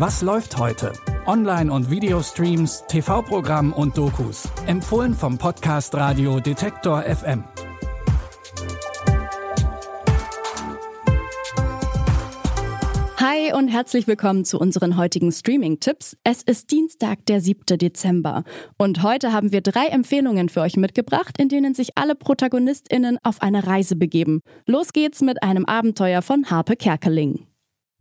Was läuft heute? Online- und Videostreams, TV-Programm und Dokus. Empfohlen vom Podcast Radio Detektor FM. Hi und herzlich willkommen zu unseren heutigen Streaming-Tipps. Es ist Dienstag, der 7. Dezember. Und heute haben wir drei Empfehlungen für euch mitgebracht, in denen sich alle ProtagonistInnen auf eine Reise begeben. Los geht's mit einem Abenteuer von Harpe Kerkeling.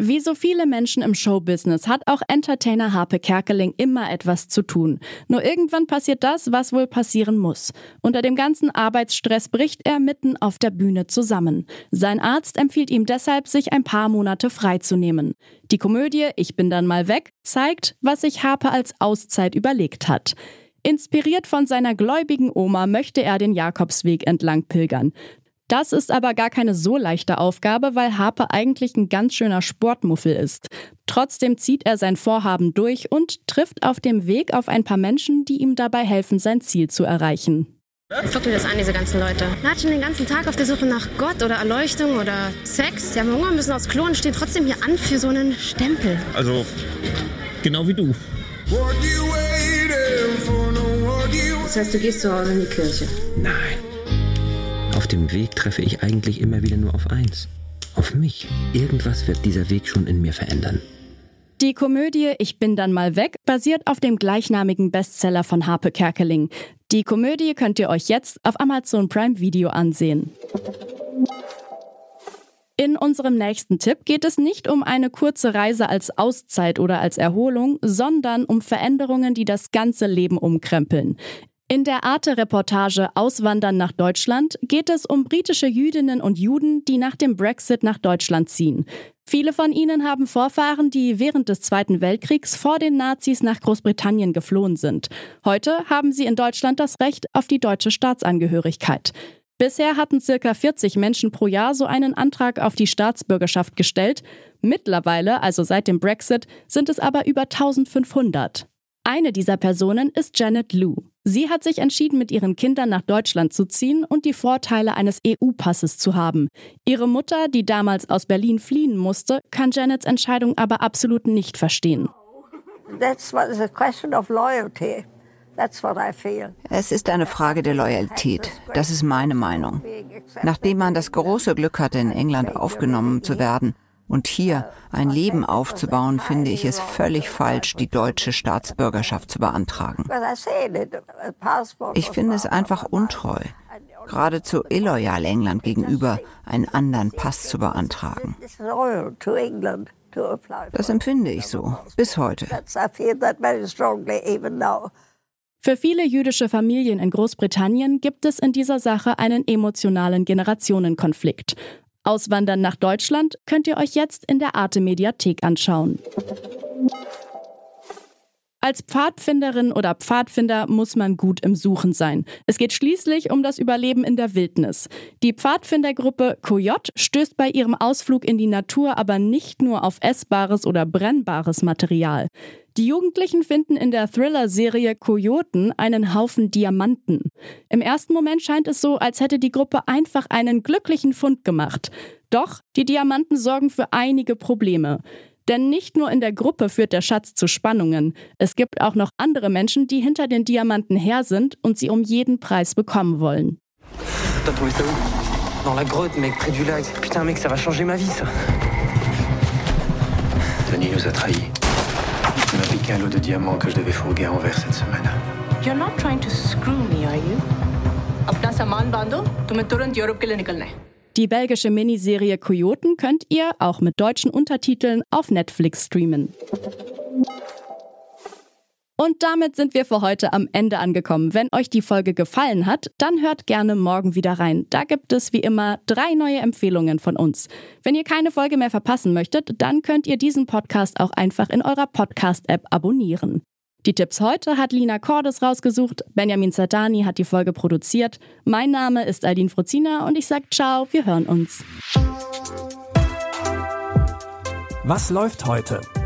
Wie so viele Menschen im Showbusiness hat auch Entertainer Harpe Kerkeling immer etwas zu tun. Nur irgendwann passiert das, was wohl passieren muss. Unter dem ganzen Arbeitsstress bricht er mitten auf der Bühne zusammen. Sein Arzt empfiehlt ihm deshalb, sich ein paar Monate freizunehmen. Die Komödie Ich bin dann mal weg zeigt, was sich Harpe als Auszeit überlegt hat. Inspiriert von seiner gläubigen Oma möchte er den Jakobsweg entlang pilgern. Das ist aber gar keine so leichte Aufgabe, weil Harpe eigentlich ein ganz schöner Sportmuffel ist. Trotzdem zieht er sein Vorhaben durch und trifft auf dem Weg auf ein paar Menschen, die ihm dabei helfen, sein Ziel zu erreichen. Guck dir das an, diese ganzen Leute. Latschen den ganzen Tag auf der Suche nach Gott oder Erleuchtung oder Sex. Die haben Hunger, müssen aufs Klo und stehen trotzdem hier an für so einen Stempel. Also, genau wie du. Das heißt, du gehst zu Hause in die Kirche. Nein. Auf dem Weg treffe ich eigentlich immer wieder nur auf eins. Auf mich. Irgendwas wird dieser Weg schon in mir verändern. Die Komödie Ich bin dann mal weg basiert auf dem gleichnamigen Bestseller von Harpe Kerkeling. Die Komödie könnt ihr euch jetzt auf Amazon Prime Video ansehen. In unserem nächsten Tipp geht es nicht um eine kurze Reise als Auszeit oder als Erholung, sondern um Veränderungen, die das ganze Leben umkrempeln. In der Arte-Reportage Auswandern nach Deutschland geht es um britische Jüdinnen und Juden, die nach dem Brexit nach Deutschland ziehen. Viele von ihnen haben Vorfahren, die während des Zweiten Weltkriegs vor den Nazis nach Großbritannien geflohen sind. Heute haben sie in Deutschland das Recht auf die deutsche Staatsangehörigkeit. Bisher hatten circa 40 Menschen pro Jahr so einen Antrag auf die Staatsbürgerschaft gestellt. Mittlerweile, also seit dem Brexit, sind es aber über 1500. Eine dieser Personen ist Janet Lou. Sie hat sich entschieden, mit ihren Kindern nach Deutschland zu ziehen und die Vorteile eines EU-Passes zu haben. Ihre Mutter, die damals aus Berlin fliehen musste, kann Janets Entscheidung aber absolut nicht verstehen. Es ist eine Frage der Loyalität. Das ist meine Meinung. Nachdem man das große Glück hatte, in England aufgenommen zu werden, und hier ein Leben aufzubauen, finde ich es völlig falsch, die deutsche Staatsbürgerschaft zu beantragen. Ich finde es einfach untreu, geradezu illoyal England gegenüber, einen anderen Pass zu beantragen. Das empfinde ich so, bis heute. Für viele jüdische Familien in Großbritannien gibt es in dieser Sache einen emotionalen Generationenkonflikt. Auswandern nach Deutschland könnt ihr euch jetzt in der Arte Mediathek anschauen. Als Pfadfinderin oder Pfadfinder muss man gut im Suchen sein. Es geht schließlich um das Überleben in der Wildnis. Die Pfadfindergruppe Coyote stößt bei ihrem Ausflug in die Natur aber nicht nur auf essbares oder brennbares Material. Die Jugendlichen finden in der Thriller-Serie Kojoten einen Haufen Diamanten. Im ersten Moment scheint es so, als hätte die Gruppe einfach einen glücklichen Fund gemacht. Doch die Diamanten sorgen für einige Probleme. Denn nicht nur in der Gruppe führt der Schatz zu Spannungen. Es gibt auch noch andere Menschen, die hinter den Diamanten her sind und sie um jeden Preis bekommen wollen. T'as trouvé ça où Dans la grotte, mec, près du lac. Putain, mec, ça va changer ma vie, ça. Denis nous a trahis lot de diamants que je devais fourguer à Anvers cette semaine. You're not trying to screw me, are you? अपना सामान बांधो तुम्हें तुरंत यूरोप के लिए निकलना है die belgische Miniserie Kojoten könnt ihr auch mit deutschen Untertiteln auf Netflix streamen. Und damit sind wir für heute am Ende angekommen. Wenn euch die Folge gefallen hat, dann hört gerne morgen wieder rein. Da gibt es wie immer drei neue Empfehlungen von uns. Wenn ihr keine Folge mehr verpassen möchtet, dann könnt ihr diesen Podcast auch einfach in eurer Podcast-App abonnieren. Die Tipps heute hat Lina Cordes rausgesucht, Benjamin Zerdani hat die Folge produziert. Mein Name ist Aldin Fruzina und ich sage ciao, wir hören uns. Was läuft heute?